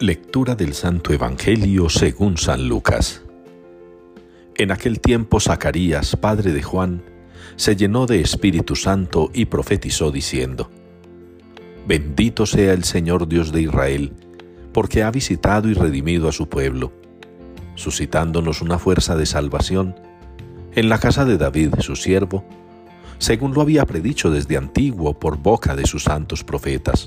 Lectura del Santo Evangelio según San Lucas. En aquel tiempo Zacarías, padre de Juan, se llenó de Espíritu Santo y profetizó diciendo, Bendito sea el Señor Dios de Israel, porque ha visitado y redimido a su pueblo, suscitándonos una fuerza de salvación en la casa de David, su siervo, según lo había predicho desde antiguo por boca de sus santos profetas.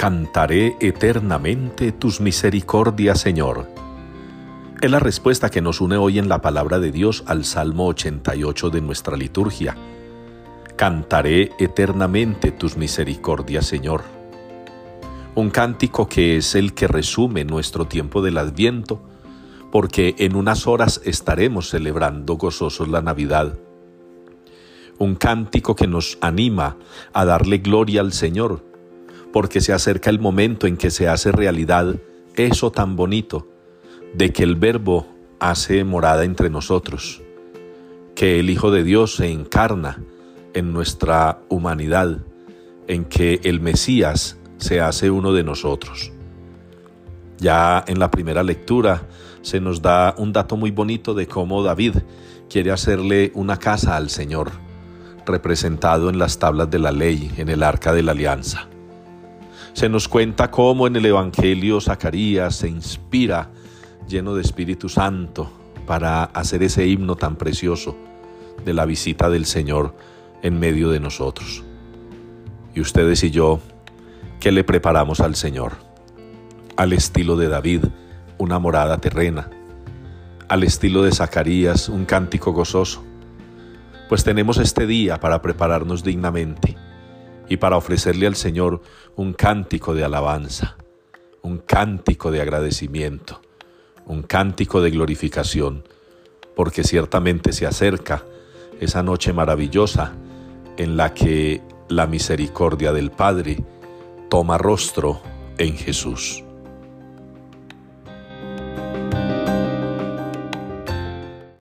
Cantaré eternamente tus misericordias, Señor. Es la respuesta que nos une hoy en la palabra de Dios al Salmo 88 de nuestra liturgia. Cantaré eternamente tus misericordias, Señor. Un cántico que es el que resume nuestro tiempo del Adviento, porque en unas horas estaremos celebrando gozosos la Navidad. Un cántico que nos anima a darle gloria al Señor, porque se acerca el momento en que se hace realidad eso tan bonito de que el Verbo hace morada entre nosotros, que el Hijo de Dios se encarna en nuestra humanidad, en que el Mesías se hace uno de nosotros. Ya en la primera lectura se nos da un dato muy bonito de cómo David quiere hacerle una casa al Señor, representado en las tablas de la ley, en el arca de la alianza. Se nos cuenta cómo en el Evangelio Zacarías se inspira lleno de Espíritu Santo para hacer ese himno tan precioso de la visita del Señor en medio de nosotros. Y ustedes y yo, ¿qué le preparamos al Señor? Al estilo de David, una morada terrena, al estilo de Zacarías, un cántico gozoso. Pues tenemos este día para prepararnos dignamente y para ofrecerle al Señor un cántico de alabanza, un cántico de agradecimiento, un cántico de glorificación, porque ciertamente se acerca esa noche maravillosa en la que la misericordia del Padre toma rostro en Jesús.